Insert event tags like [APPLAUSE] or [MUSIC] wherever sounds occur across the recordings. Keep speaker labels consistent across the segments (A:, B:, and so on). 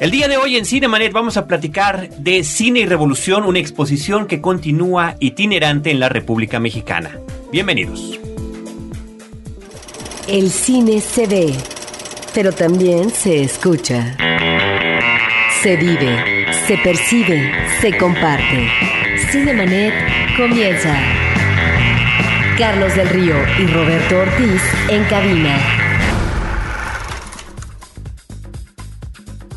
A: El día de hoy en Cinemanet vamos a platicar de Cine y Revolución, una exposición que continúa itinerante en la República Mexicana. Bienvenidos.
B: El cine se ve, pero también se escucha. Se vive, se percibe, se comparte. Cinemanet comienza. Carlos del Río y Roberto Ortiz en cabina.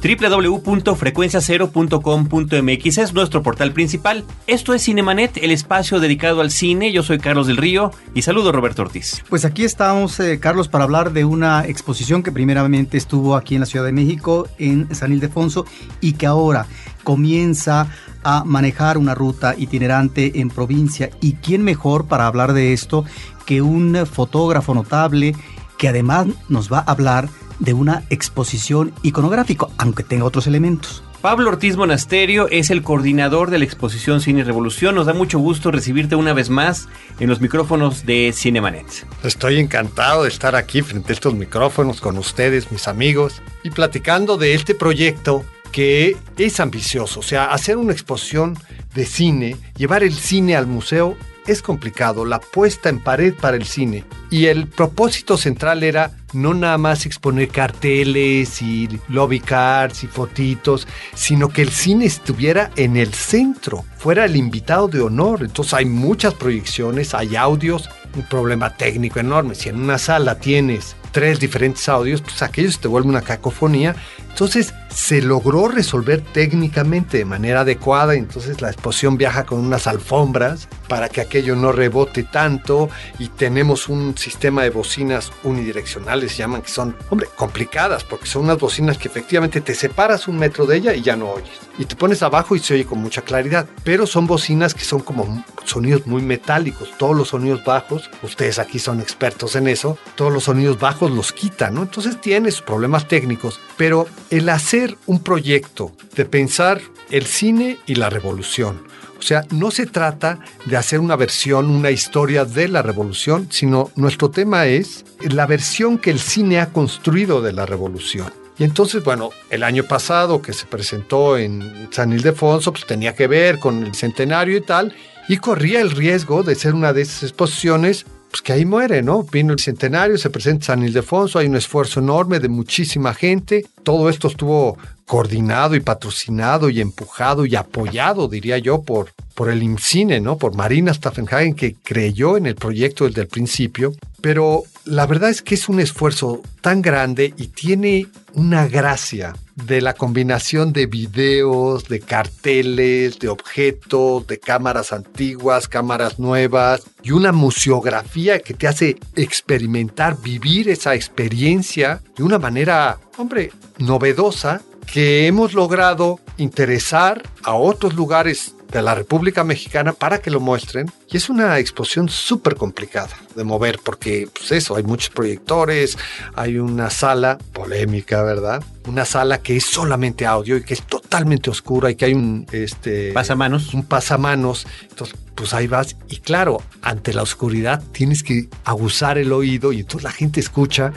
A: www.frecuenciacero.com.mx es nuestro portal principal. Esto es Cinemanet, el espacio dedicado al cine. Yo soy Carlos del Río y saludo Roberto Ortiz.
C: Pues aquí estamos, eh, Carlos, para hablar de una exposición que primeramente estuvo aquí en la Ciudad de México, en San Ildefonso, y que ahora comienza a manejar una ruta itinerante en provincia. ¿Y quién mejor para hablar de esto que un fotógrafo notable que además nos va a hablar de una exposición iconográfica, aunque tenga otros elementos.
A: Pablo Ortiz Monasterio es el coordinador de la exposición Cine y Revolución. Nos da mucho gusto recibirte una vez más en los micrófonos de Cinemanet.
D: Estoy encantado de estar aquí frente a estos micrófonos con ustedes, mis amigos, y platicando de este proyecto que es ambicioso. O sea, hacer una exposición de cine, llevar el cine al museo es complicado, la puesta en pared para el cine. Y el propósito central era no nada más exponer carteles y lobby cards y fotitos, sino que el cine estuviera en el centro, fuera el invitado de honor. Entonces hay muchas proyecciones, hay audios, un problema técnico enorme. Si en una sala tienes tres diferentes audios, pues aquello se te vuelve una cacofonía. Entonces se logró resolver técnicamente de manera adecuada, entonces la exposición viaja con unas alfombras para que aquello no rebote tanto y tenemos un sistema de bocinas unidireccionales, llaman que son, hombre, complicadas porque son unas bocinas que efectivamente te separas un metro de ella y ya no oyes. Y te pones abajo y se oye con mucha claridad, pero son bocinas que son como sonidos muy metálicos, todos los sonidos bajos, ustedes aquí son expertos en eso, todos los sonidos bajos los quitan, ¿no? Entonces tiene sus problemas técnicos, pero el hacer un proyecto de pensar el cine y la revolución, o sea, no se trata de hacer una versión, una historia de la revolución, sino nuestro tema es la versión que el cine ha construido de la revolución. Y entonces, bueno, el año pasado que se presentó en San Ildefonso, pues tenía que ver con el centenario y tal, y corría el riesgo de ser una de esas exposiciones pues que ahí muere, ¿no? Vino el centenario, se presenta San Ildefonso, hay un esfuerzo enorme de muchísima gente. Todo esto estuvo coordinado y patrocinado y empujado y apoyado, diría yo, por, por el IMCINE, ¿no? Por Marina Staffenhagen, que creyó en el proyecto desde el principio. Pero la verdad es que es un esfuerzo tan grande y tiene una gracia de la combinación de videos, de carteles, de objetos, de cámaras antiguas, cámaras nuevas y una museografía que te hace experimentar, vivir esa experiencia de una manera, hombre, novedosa que hemos logrado interesar a otros lugares de la República Mexicana para que lo muestren. Y es una exposición súper complicada de mover porque, pues eso, hay muchos proyectores, hay una sala polémica, ¿verdad? Una sala que es solamente audio y que es totalmente oscura y que hay un... Este,
A: pasamanos.
D: Un pasamanos. Entonces, pues ahí vas. Y claro, ante la oscuridad tienes que aguzar el oído y entonces la gente escucha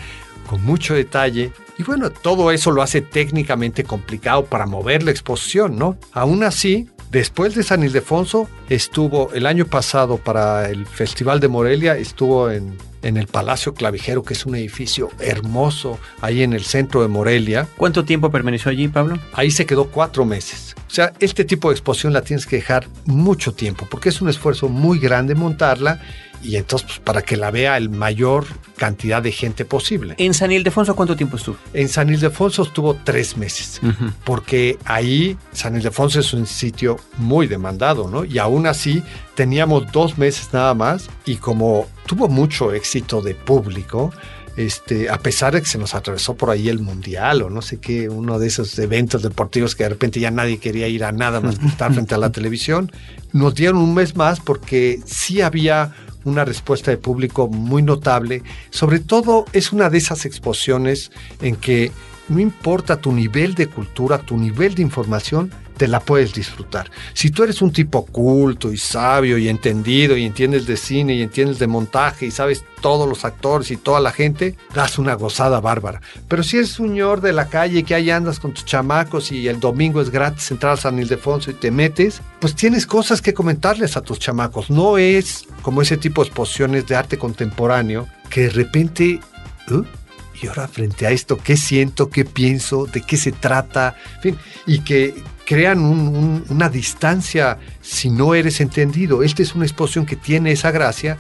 D: con mucho detalle y bueno, todo eso lo hace técnicamente complicado para mover la exposición, ¿no? Aún así, después de San Ildefonso, estuvo el año pasado para el Festival de Morelia, estuvo en, en el Palacio Clavijero, que es un edificio hermoso ahí en el centro de Morelia.
A: ¿Cuánto tiempo permaneció allí, Pablo?
D: Ahí se quedó cuatro meses. O sea, este tipo de exposición la tienes que dejar mucho tiempo, porque es un esfuerzo muy grande montarla y entonces pues, para que la vea el mayor cantidad de gente posible.
A: ¿En San Ildefonso cuánto tiempo estuvo?
D: En San Ildefonso estuvo tres meses, porque ahí San Ildefonso es un sitio muy demandado, ¿no? Y aún así teníamos dos meses nada más y como tuvo mucho éxito de público, este, a pesar de que se nos atravesó por ahí el mundial o no sé qué, uno de esos eventos deportivos que de repente ya nadie quería ir a nada más que estar frente a la [LAUGHS] televisión, nos dieron un mes más porque sí había una respuesta de público muy notable. Sobre todo es una de esas exposiciones en que no importa tu nivel de cultura, tu nivel de información, te la puedes disfrutar. Si tú eres un tipo culto y sabio y entendido y entiendes de cine y entiendes de montaje y sabes todos los actores y toda la gente, das una gozada bárbara. Pero si eres un señor de la calle que ahí andas con tus chamacos y el domingo es gratis entrar a San Ildefonso y te metes, pues tienes cosas que comentarles a tus chamacos. No es como ese tipo de exposiciones de arte contemporáneo que de repente... ¿eh? Y ahora frente a esto, ¿qué siento? ¿Qué pienso? ¿De qué se trata? Fin, y que crean una distancia si no eres entendido. Esta es una exposición que tiene esa gracia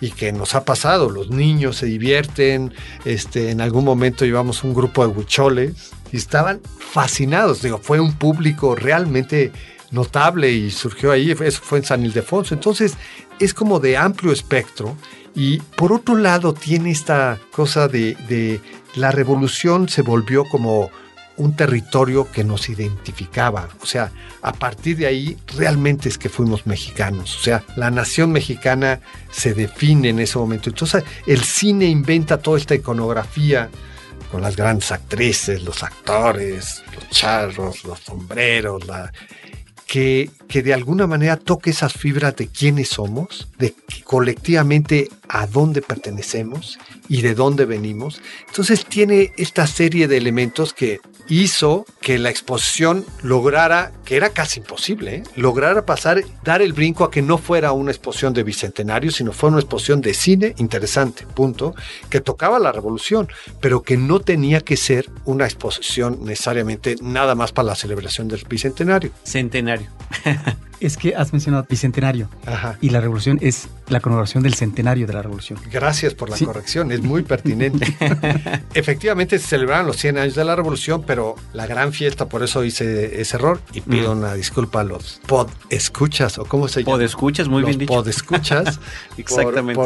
D: y que nos ha pasado. Los niños se divierten, este, en algún momento llevamos un grupo de huicholes y estaban fascinados. Digo, fue un público realmente notable y surgió ahí, eso fue en San Ildefonso. Entonces, es como de amplio espectro y por otro lado tiene esta cosa de, la revolución se volvió como un territorio que nos identificaba. O sea, a partir de ahí realmente es que fuimos mexicanos. O sea, la nación mexicana se define en ese momento. Entonces, el cine inventa toda esta iconografía con las grandes actrices, los actores, los charros, los sombreros, la, que, que, de alguna manera toque esas fibras de quiénes somos, de colectivamente a dónde pertenecemos y de dónde venimos. Entonces tiene esta serie de elementos que hizo que la exposición lograra, que era casi imposible, ¿eh? lograra pasar, dar el brinco a que no fuera una exposición de bicentenario, sino fue una exposición de cine interesante, punto, que tocaba la revolución, pero que no tenía que ser una exposición necesariamente nada más para la celebración del bicentenario.
A: Centenario. [LAUGHS]
C: es que has mencionado bicentenario y la revolución es la conmemoración del centenario de la revolución.
D: Gracias por la corrección, es muy pertinente. [LAUGHS] Efectivamente se celebraron los 100 años de la revolución, pero la gran fiesta, por eso hice ese error y pido una disculpa a los pod escuchas o cómo se llama.
A: Pod escuchas, muy bien dicho.
D: Pod escuchas. [LAUGHS] Exactamente.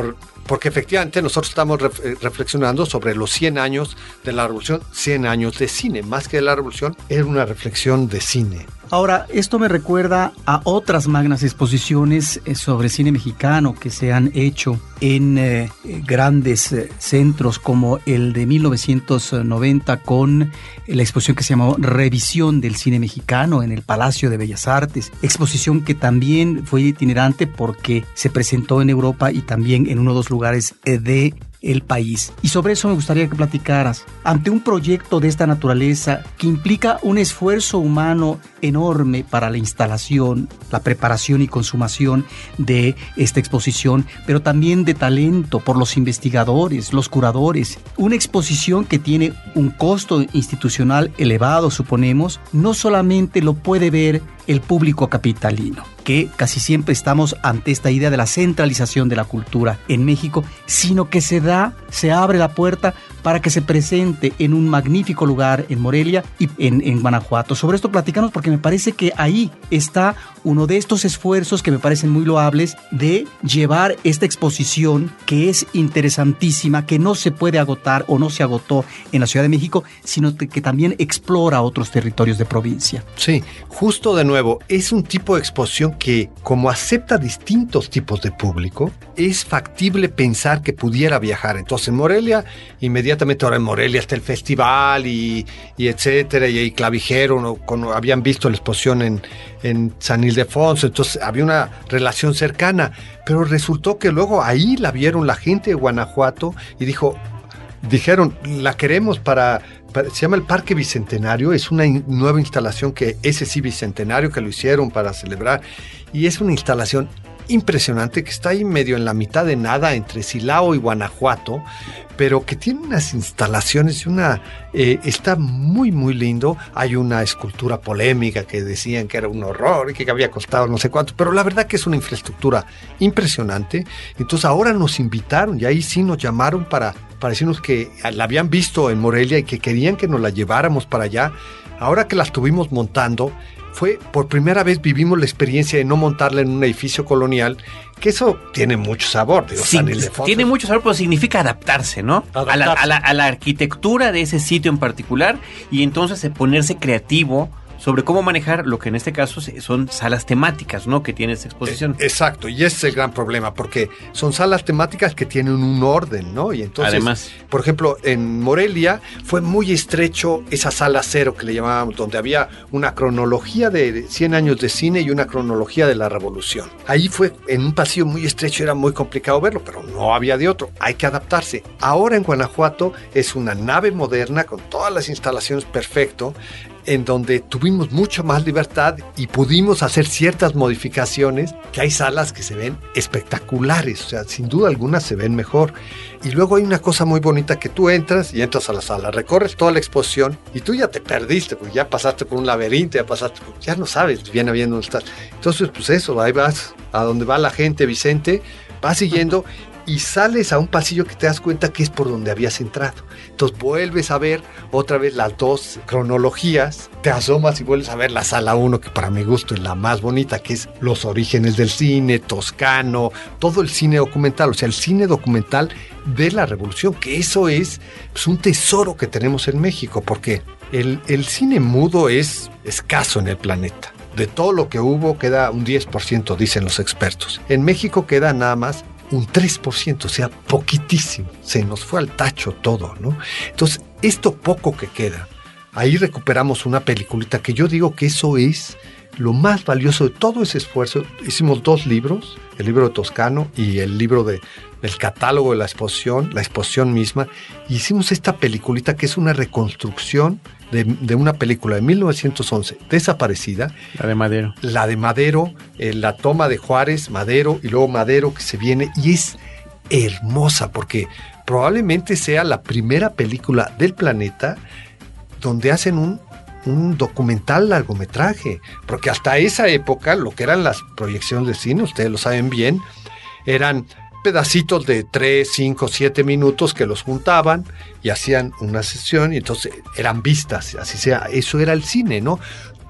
D: Porque efectivamente nosotros estamos eh, reflexionando sobre los 100 años de la revolución, 100 años de cine, más que de la revolución, es una reflexión de cine.
C: Ahora, esto me recuerda a otras magnas exposiciones eh, sobre cine mexicano que se han hecho en eh, grandes centros como el de 1990 con la exposición que se llamó Revisión del Cine Mexicano en el Palacio de Bellas Artes, exposición que también fue itinerante porque se presentó en Europa y también en uno de los lugares de el país. Y sobre eso me gustaría que platicaras. Ante un proyecto de esta naturaleza que implica un esfuerzo humano enorme para la instalación, la preparación y consumación de esta exposición, pero también de talento por los investigadores, los curadores. Una exposición que tiene un costo institucional elevado, suponemos, no solamente lo puede ver el público capitalino, que casi siempre estamos ante esta idea de la centralización de la cultura en México, sino que se da, se abre la puerta para que se presente en un magnífico lugar en Morelia y en, Guanajuato. Sobre esto platicamos porque me parece que ahí está uno de estos esfuerzos que me parecen muy loables de llevar esta exposición que es interesantísima, que no se puede agotar o no se agotó en la Ciudad de México, sino que también explora otros territorios de provincia.
D: Sí, justo de nuevo, es un tipo de exposición que como acepta distintos tipos de público, es factible pensar que pudiera viajar. Entonces en Morelia, inmediatamente ahora en Morelia está el festival y, etcétera, y hay clavijero, ¿no? habían visto la exposición en, en San Ildefonso, entonces había una relación cercana, pero resultó que luego ahí la vieron la gente de Guanajuato y dijo, dijeron, la queremos para, se llama el Parque Bicentenario, es una nueva instalación que ese sí Bicentenario que lo hicieron para celebrar y es una instalación impresionante que está ahí medio en la mitad de nada entre Silao y Guanajuato, pero que tiene unas instalaciones y una eh, está muy muy lindo. Hay una escultura polémica que decían que era un horror y que había costado no sé cuánto, pero la verdad que es una infraestructura impresionante. Entonces ahora nos invitaron y ahí sí nos llamaron para, para decirnos que la habían visto en Morelia y que querían que nos la lleváramos para allá. Ahora que la estuvimos montando, fue por primera vez vivimos la experiencia de no montarla en un edificio colonial, que eso tiene mucho sabor.
A: tiene mucho sabor, pero significa adaptarse, ¿no? A, la, arquitectura de ese sitio en particular y entonces ponerse creativo sobre cómo manejar lo que en este caso son salas temáticas, ¿no? Que tiene esta exposición.
D: Eh, exacto, y ese es el gran problema, porque son salas temáticas que tienen un orden, ¿no? Y entonces,
A: Además,
D: por ejemplo, en Morelia fue muy estrecho esa sala cero que le llamábamos, donde había una cronología de 100 años de cine y una cronología de la revolución. Ahí fue en un pasillo muy estrecho, era muy complicado verlo, pero no había de otro, hay que adaptarse. Ahora en Guanajuato es una nave moderna con todas las instalaciones perfecto, en donde tuvimos mucha más libertad y pudimos hacer ciertas modificaciones, que hay salas que se ven espectaculares, o sea, sin duda alguna se ven mejor. Y luego hay una cosa muy bonita que tú entras y entras a la sala, recorres toda la exposición y tú ya te perdiste, porque ya pasaste por un laberinto, ya pasaste, ya no sabes bien a bien dónde estás. Entonces, pues eso, ahí vas a donde va la gente, Vicente, vas siguiendo y sales a un pasillo que te das cuenta que es por donde habías entrado. Entonces vuelves a ver otra vez las dos cronologías, te asomas y vuelves a ver la sala 1, que para mi gusto es la más bonita, que es los orígenes del cine, toscano, todo el cine documental, o sea, el cine documental de la revolución, que eso es pues, un tesoro que tenemos en México, porque el, el cine mudo es escaso en el planeta. De todo lo que hubo queda un 10%, dicen los expertos. En México queda nada más un 3%, o sea, poquitísimo. Se nos fue al tacho todo, ¿no? Entonces, esto poco que queda, ahí recuperamos una peliculita que yo digo que eso es lo más valioso de todo ese esfuerzo. Hicimos dos libros, el libro de Toscano y el libro de, del catálogo de la exposición, la exposición misma. Y hicimos esta peliculita que es una reconstrucción de, de, una película de 1911 desaparecida.
A: La de Madero.
D: La de Madero, eh, la toma de Juárez, Madero y luego Madero que se viene y es hermosa porque probablemente sea la primera película del planeta donde hacen un, un documental largometraje, porque hasta esa época lo que eran las proyecciones de cine, ustedes lo saben bien, eran pedacitos de 3, 5, 7 minutos que los juntaban y hacían una sesión y entonces eran vistas, así sea, eso era el cine, ¿no?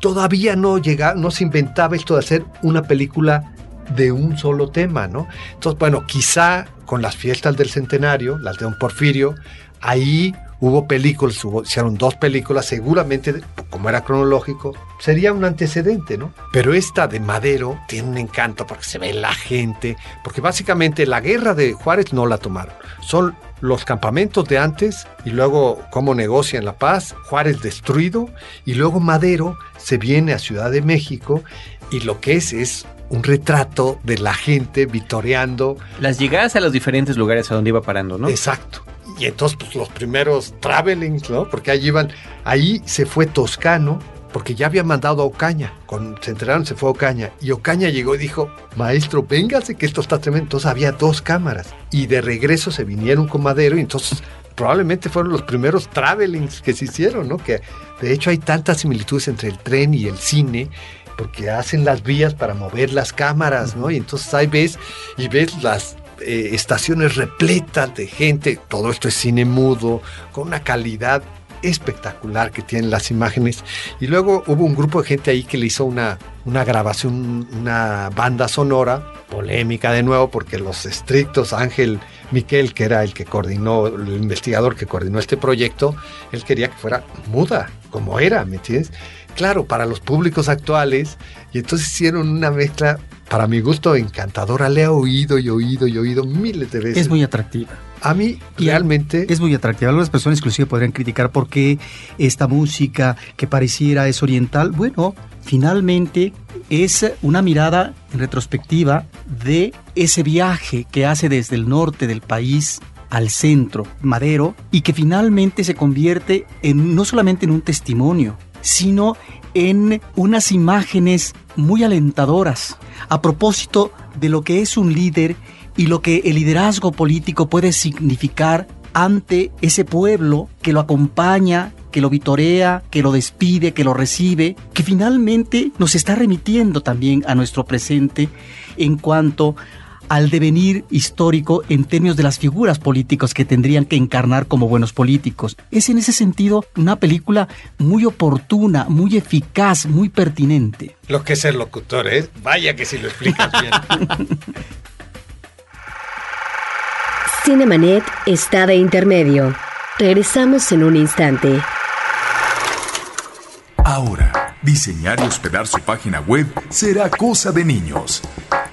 D: Todavía no llegaba, no se inventaba esto de hacer una película de un solo tema, ¿no? Entonces, bueno, quizá con las fiestas del centenario, las de Don Porfirio, ahí hubo películas, hubo, hicieron dos películas, seguramente, como era cronológico, sería un antecedente, ¿no? Pero esta de Madero tiene un encanto porque se ve la gente, porque básicamente la guerra de Juárez no la tomaron. Son los campamentos de antes y luego cómo negocian la paz, Juárez destruido y luego Madero se viene a Ciudad de México y lo que es es un retrato de la gente vitoreando.
A: Las llegadas a los diferentes lugares a donde iba parando, ¿no?
D: Exacto. Y entonces, pues los primeros travelings, ¿no? Porque ahí iban, ahí se fue Toscano, porque ya había mandado a Ocaña. Cuando se enteraron, se fue a Ocaña. Y Ocaña llegó y dijo, maestro, véngase que esto está tremendo. Entonces había dos cámaras. Y de regreso se vinieron con Madero y entonces probablemente fueron los primeros travelings que se hicieron, ¿no? Que de hecho hay tantas similitudes entre el tren y el cine porque hacen las vías para mover las cámaras, ¿no? Y entonces ahí ves y ves las eh, estaciones repletas de gente, todo esto es cine mudo, con una calidad espectacular que tienen las imágenes. Y luego hubo un grupo de gente ahí que le hizo una, una grabación, una banda sonora, polémica de nuevo, porque los estrictos, Ángel Miquel, que era el que coordinó, el investigador que coordinó este proyecto, él quería que fuera muda, como era, ¿me entiendes? Claro, para los públicos actuales, y entonces hicieron una mezcla, para mi gusto, encantadora. Le he oído y oído y oído miles de veces.
C: Es muy atractiva.
D: A mí realmente...
C: Es muy atractiva. Algunas personas inclusive podrían criticar por qué esta música que pareciera es oriental. Bueno, finalmente es una mirada en retrospectiva de ese viaje que hace desde el norte del país al centro, Madero, y que finalmente se convierte en no solamente en un testimonio, sino en unas imágenes muy alentadoras a propósito de lo que es un líder y lo que el liderazgo político puede significar ante ese pueblo que lo acompaña, que lo vitorea, que lo despide, que lo recibe, que finalmente nos está remitiendo también a nuestro presente en cuanto al devenir histórico en términos de las figuras políticas que tendrían que encarnar como buenos políticos. Es en ese sentido una película muy oportuna, muy eficaz, muy pertinente.
D: Lo que es el locutor, ¿eh? Vaya que si lo explicas bien. [LAUGHS]
B: Cinemanet está de intermedio. Regresamos en un instante.
E: Ahora Diseñar y hospedar su página web será cosa de niños.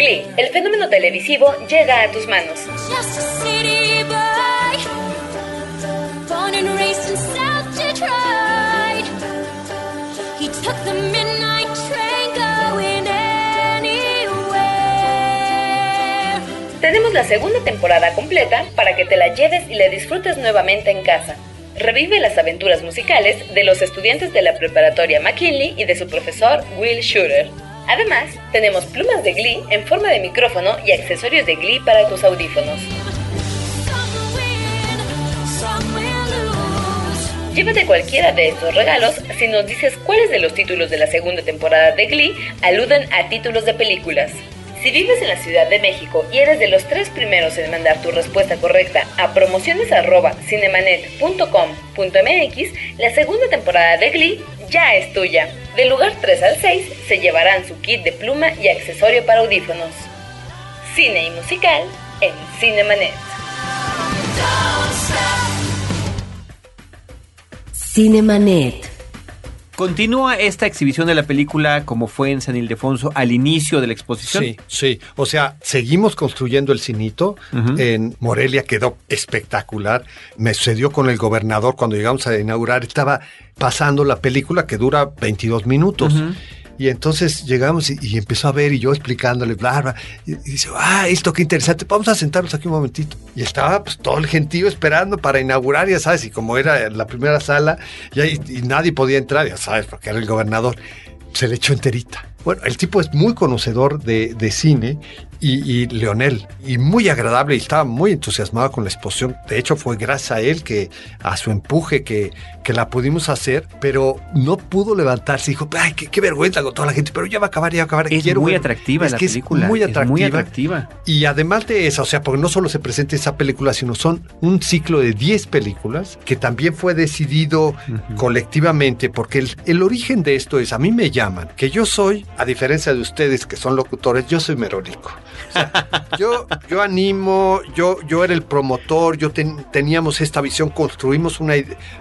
B: Glee, el fenómeno televisivo llega a tus manos. Tenemos la segunda temporada completa para que te la lleves y la disfrutes nuevamente en casa. Revive las aventuras musicales de los estudiantes de la preparatoria McKinley y de su profesor Will Shooter. Además, tenemos plumas de Glee en forma de micrófono y accesorios de Glee para tus audífonos. Llévate cualquiera de estos regalos si nos dices cuáles de los títulos de la segunda temporada de Glee aluden a títulos de películas. Si vives en la Ciudad de México y eres de los tres primeros en mandar tu respuesta correcta a promociones.cinemanet.com.mx, la segunda temporada de Glee ya es tuya. Del lugar 3 al 6 se llevarán su kit de pluma y accesorio para audífonos. Cine y musical en Cinemanet. Cinemanet.
A: Continúa esta exhibición de la película como fue en San Ildefonso al inicio de la exposición.
D: Sí, sí. O sea, seguimos construyendo el cinito. En Morelia quedó espectacular. Me sucedió con el gobernador cuando llegamos a inaugurar. Estaba pasando la película que dura 22 minutos. Y entonces llegamos y, empezó a ver y yo explicándole, bla, bla. Y, y dice, ah, esto qué interesante. Vamos a sentarnos aquí un momentito. Y estaba pues todo el gentío esperando para inaugurar, ya sabes, y como era la primera sala, y, ahí- y nadie podía entrar, ya sabes, porque era el gobernador, se le echó enterita. Bueno, el tipo es muy conocedor de, de cine y, y Leonel, y muy agradable, y estaba muy entusiasmado con la exposición. De hecho, fue gracias a él que, a su empuje, que, que la pudimos hacer, pero no pudo levantarse. Dijo, ay, qué, qué vergüenza con toda la gente, pero ya va a acabar, ya va a acabar.
A: Es
D: Quiero
A: muy
D: ver".
A: atractiva
D: Es
A: la
D: que es
A: película.
D: muy
A: es
D: atractiva.
A: muy atractiva.
D: Y además de eso, o sea, porque no solo se presenta esa película, sino son un ciclo de 10 películas que también fue decidido colectivamente, porque el, el origen de esto es, a mí me llaman, que yo soy, a diferencia de ustedes que son locutores, yo soy merólico. O sea, yo, yo animo, yo, yo era el promotor, yo ten- teníamos esta visión, construimos una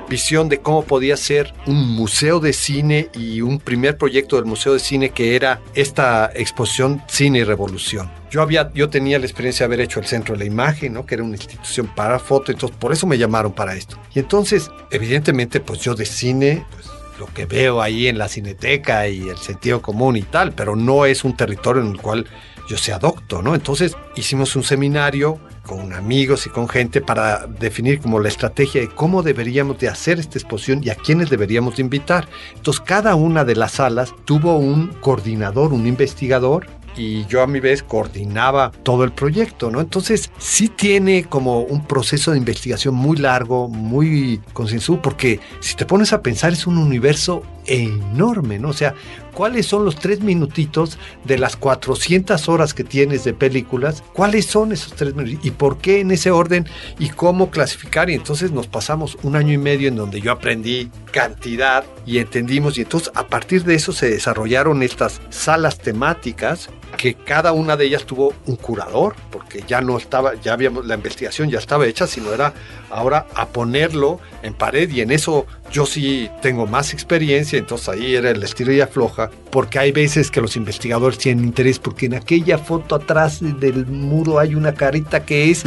D: visión de cómo podía ser un museo de cine y un primer proyecto del museo de cine que era esta exposición Cine y Revolución. Yo, había, yo tenía la experiencia de haber hecho el Centro de la Imagen, ¿no? que era una institución para foto, entonces por eso me llamaron para esto. Y entonces, evidentemente, pues yo de cine, pues lo que veo ahí en la cineteca y el sentido común y tal, pero no es un territorio en el cual yo sea docto, ¿no? Entonces hicimos un seminario con amigos y con gente para definir como la estrategia de cómo deberíamos de hacer esta exposición y a quiénes deberíamos de invitar. Entonces cada una de las salas tuvo un coordinador, un investigador y yo a mi vez coordinaba todo el proyecto, ¿no? Entonces sí tiene como un proceso de investigación muy largo, muy concienzudo, porque si te pones a pensar es un universo enorme, ¿no? O sea, ¿cuáles son los tres minutitos de las 400 horas que tienes de películas? ¿Cuáles son esos tres minutos? ¿Y por qué en ese orden? ¿Y cómo clasificar? Y entonces nos pasamos un año y medio en donde yo aprendí cantidad y entendimos y entonces a partir de eso se desarrollaron estas salas temáticas que cada una de ellas tuvo un curador, porque ya no estaba, ya habíamos, la investigación ya estaba hecha, sino era ahora a ponerlo en pared y en eso yo sí tengo más experiencia, entonces ahí era el estilo y afloja, porque hay veces que los investigadores tienen interés, porque en aquella foto atrás del muro hay una carita que es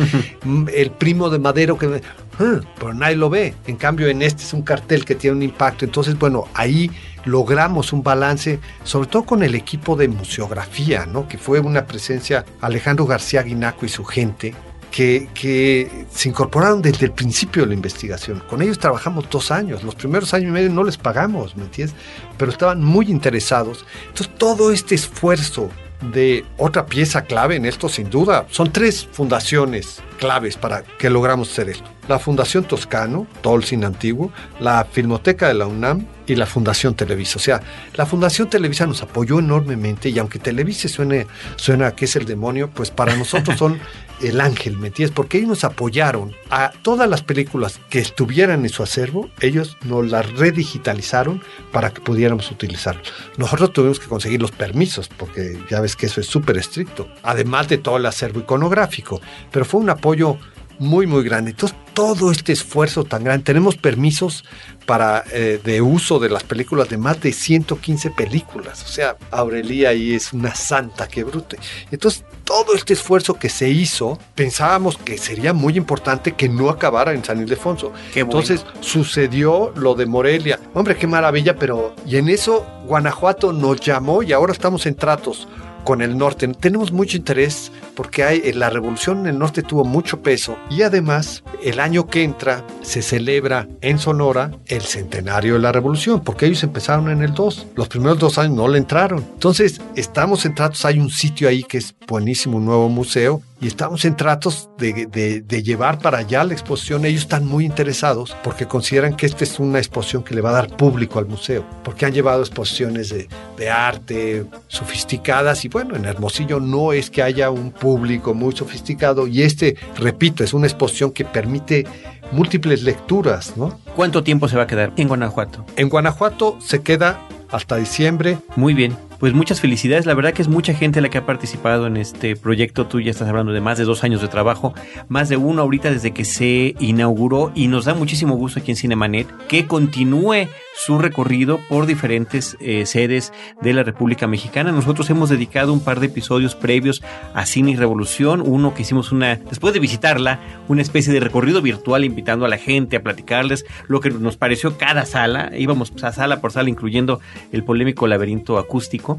D: el primo de Madero que... "Ah", pero nadie lo ve, en cambio en este es un cartel que tiene un impacto, entonces bueno, ahí logramos un balance, sobre todo con el equipo de museografía, ¿no? que fue una presencia Alejandro García Guinaco y su gente, que, que se incorporaron desde el principio de la investigación. Con ellos trabajamos dos años, los primeros años y medio no les pagamos, ¿me entiendes? Pero estaban muy interesados. Entonces todo este esfuerzo de otra pieza clave en esto, sin duda, son tres fundaciones claves para que logramos hacer esto. La Fundación Toscano, cine antiguo, la Filmoteca de la UNAM y la Fundación Televisa. O sea, la Fundación Televisa nos apoyó enormemente y aunque Televisa suene, suena que es el demonio, pues para nosotros son [LAUGHS] el ángel, ¿me entiendes? Porque ellos nos apoyaron a todas las películas que estuvieran en su acervo, ellos nos las redigitalizaron para que pudiéramos utilizarlas. Nosotros tuvimos que conseguir los permisos, porque ya ves que eso es súper estricto, además de todo el acervo iconográfico, pero fue un apoyo muy, muy grande. Entonces, todo este esfuerzo tan grande, tenemos permisos para eh, de uso de las películas de más de 115 películas. O sea, Aurelia ahí es una santa, que brute. Entonces, todo este esfuerzo que se hizo, pensábamos que sería muy importante que no acabara en San Ildefonso.
A: Qué bueno.
D: Entonces, sucedió lo de Morelia. Hombre, qué maravilla, pero... Y en eso, Guanajuato nos llamó y ahora estamos en tratos con el norte. Tenemos mucho interés porque hay, eh, la revolución en el norte tuvo mucho peso y además el año que entra se celebra en Sonora el centenario de la revolución porque ellos empezaron en el 2. Los primeros dos años no le entraron. Entonces estamos en hay un sitio ahí que es buenísimo, un nuevo museo y estamos en tratos de, de, de, llevar para allá la exposición. Ellos están muy interesados porque consideran que esta es una exposición que le va a dar público al museo, porque han llevado exposiciones de, de arte sofisticadas y bueno, en Hermosillo no es que haya un público muy sofisticado y este, repito, es una exposición que permite múltiples lecturas, ¿no?
A: ¿Cuánto tiempo se va a quedar en Guanajuato?
D: En Guanajuato se queda hasta diciembre.
A: Muy bien. Pues muchas felicidades. La verdad que es mucha gente la que ha participado en este proyecto. Tú ya estás hablando de más de dos años de trabajo, más de uno ahorita desde que se inauguró y nos da muchísimo gusto aquí en Cinemanet que continúe su recorrido por diferentes eh, sedes de la República Mexicana. Nosotros hemos dedicado un par de episodios previos a Cine y Revolución, uno que hicimos una, después de visitarla, una especie de recorrido virtual invitando a la gente a platicarles lo que nos pareció cada sala. Íbamos a sala por sala, incluyendo el polémico laberinto acústico.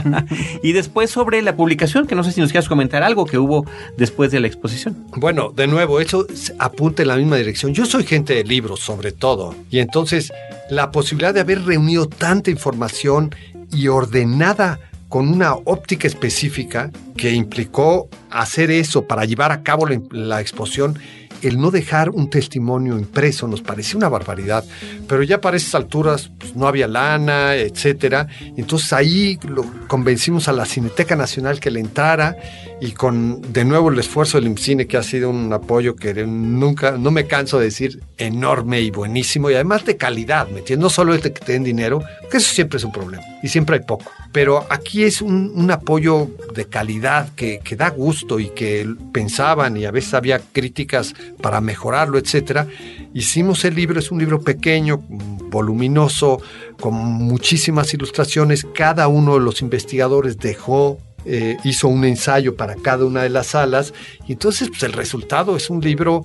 A: [LAUGHS] y después sobre la publicación, que no sé si nos quieras comentar algo que hubo después de la exposición.
D: Bueno, de nuevo, eso apunta en la misma dirección. Yo soy gente de libros, sobre todo, y entonces la posibilidad de haber reunido tanta información y ordenada con una óptica específica que implicó hacer eso para llevar a cabo la exposición el no dejar un testimonio impreso nos parecía una barbaridad, pero ya para esas alturas pues, no había lana, etcétera. Entonces ahí convencimos a la Cineteca Nacional que le entrara y con de nuevo el esfuerzo del IMCINE que ha sido un apoyo que nunca, no me canso de decir, enorme y buenísimo y además de calidad, ¿me entiendes? No solo es de que te den dinero, que eso siempre es un problema y siempre hay poco. Pero aquí es un, apoyo de calidad que, que da gusto y que pensaban y a veces había críticas para mejorarlo, etcétera. Hicimos el libro, es un libro pequeño, voluminoso, con muchísimas ilustraciones. Cada uno de los investigadores dejó eh, hizo un ensayo para cada una de las salas y entonces pues, el resultado es un libro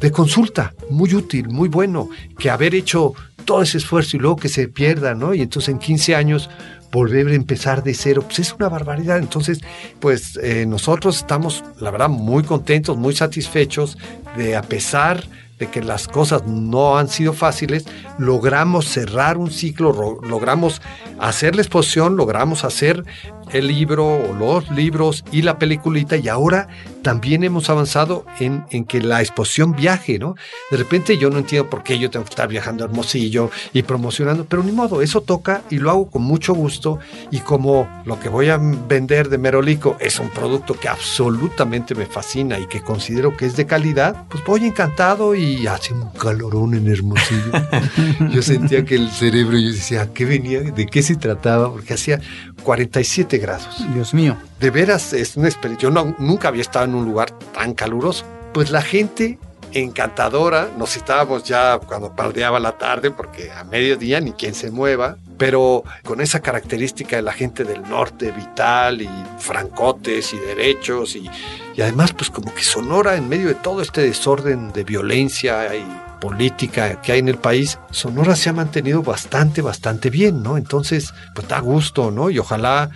D: de consulta, muy útil, muy bueno, que haber hecho todo ese esfuerzo y luego que se pierda, ¿no? Y entonces en 15 años volver a empezar de cero, pues es una barbaridad. Entonces, pues eh, nosotros estamos, la verdad, muy contentos, muy satisfechos de, a pesar de que las cosas no han sido fáciles, logramos cerrar un ciclo, logramos hacer la exposición, logramos hacer el libro o los libros y la peliculita y ahora también hemos avanzado en, en, que la exposición viaje, ¿no? De repente yo no entiendo por qué yo tengo que estar viajando a Hermosillo y promocionando, pero ni modo, eso toca y lo hago con mucho gusto y como lo que voy a vender de Merolico es un producto que absolutamente me fascina y que considero que es de calidad, pues voy encantado y hace un calorón en Hermosillo. [LAUGHS] yo sentía que el cerebro, yo decía, ¿qué venía? ¿De qué se trataba? Porque hacía 47 grados.
C: Dios mío.
D: De veras es una experiencia. Yo no, nunca había estado en un lugar tan caluroso. Pues la gente encantadora, nos estábamos ya cuando pardeaba la tarde, porque a mediodía ni quien se mueva, pero con esa característica de la gente del norte, vital y francotes y derechos, y, y además pues como que Sonora en medio de todo este desorden de violencia y política que hay en el país, Sonora se ha mantenido bastante, bastante bien, ¿no? Entonces, pues da gusto, ¿no? Y ojalá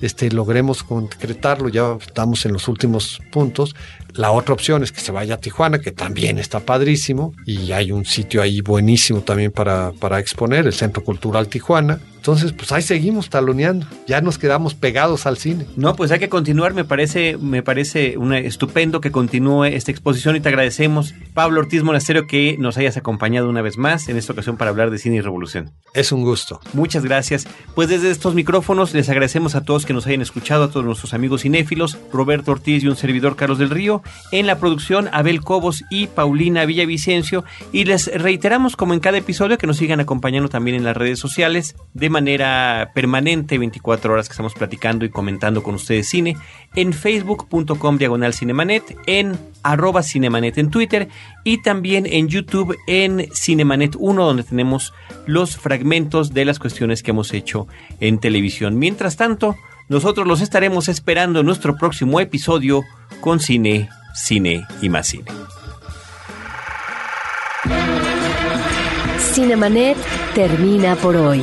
D: este, logremos concretarlo, ya estamos en los últimos puntos. La otra opción es que se vaya a Tijuana, que también está padrísimo, y hay un sitio ahí buenísimo también para, para exponer, el Centro Cultural Tijuana. Entonces, pues ahí seguimos taloneando. Ya nos quedamos pegados al cine.
A: No, pues hay que continuar, me parece, me parece una, estupendo que continúe esta exposición y te agradecemos, Pablo Ortiz Monasterio, que nos hayas acompañado una vez más en esta ocasión para hablar de cine y revolución.
D: Es un gusto.
A: Muchas gracias. Pues desde estos micrófonos les agradecemos a todos que nos hayan escuchado, a todos nuestros amigos cinéfilos, Roberto Ortiz y un servidor Carlos del Río, en la producción Abel Cobos y Paulina Villavicencio, y les reiteramos como en cada episodio que nos sigan acompañando también en las redes sociales manera permanente, 24 horas que estamos platicando y comentando con ustedes cine, en facebook.com diagonal cinemanet, en arroba cinemanet en Twitter y también en YouTube en Cinemanet 1 donde tenemos los fragmentos de las cuestiones que hemos hecho en televisión. Mientras tanto, nosotros los estaremos esperando en nuestro próximo episodio con cine, cine y más cine.
B: Cinemanet termina por hoy.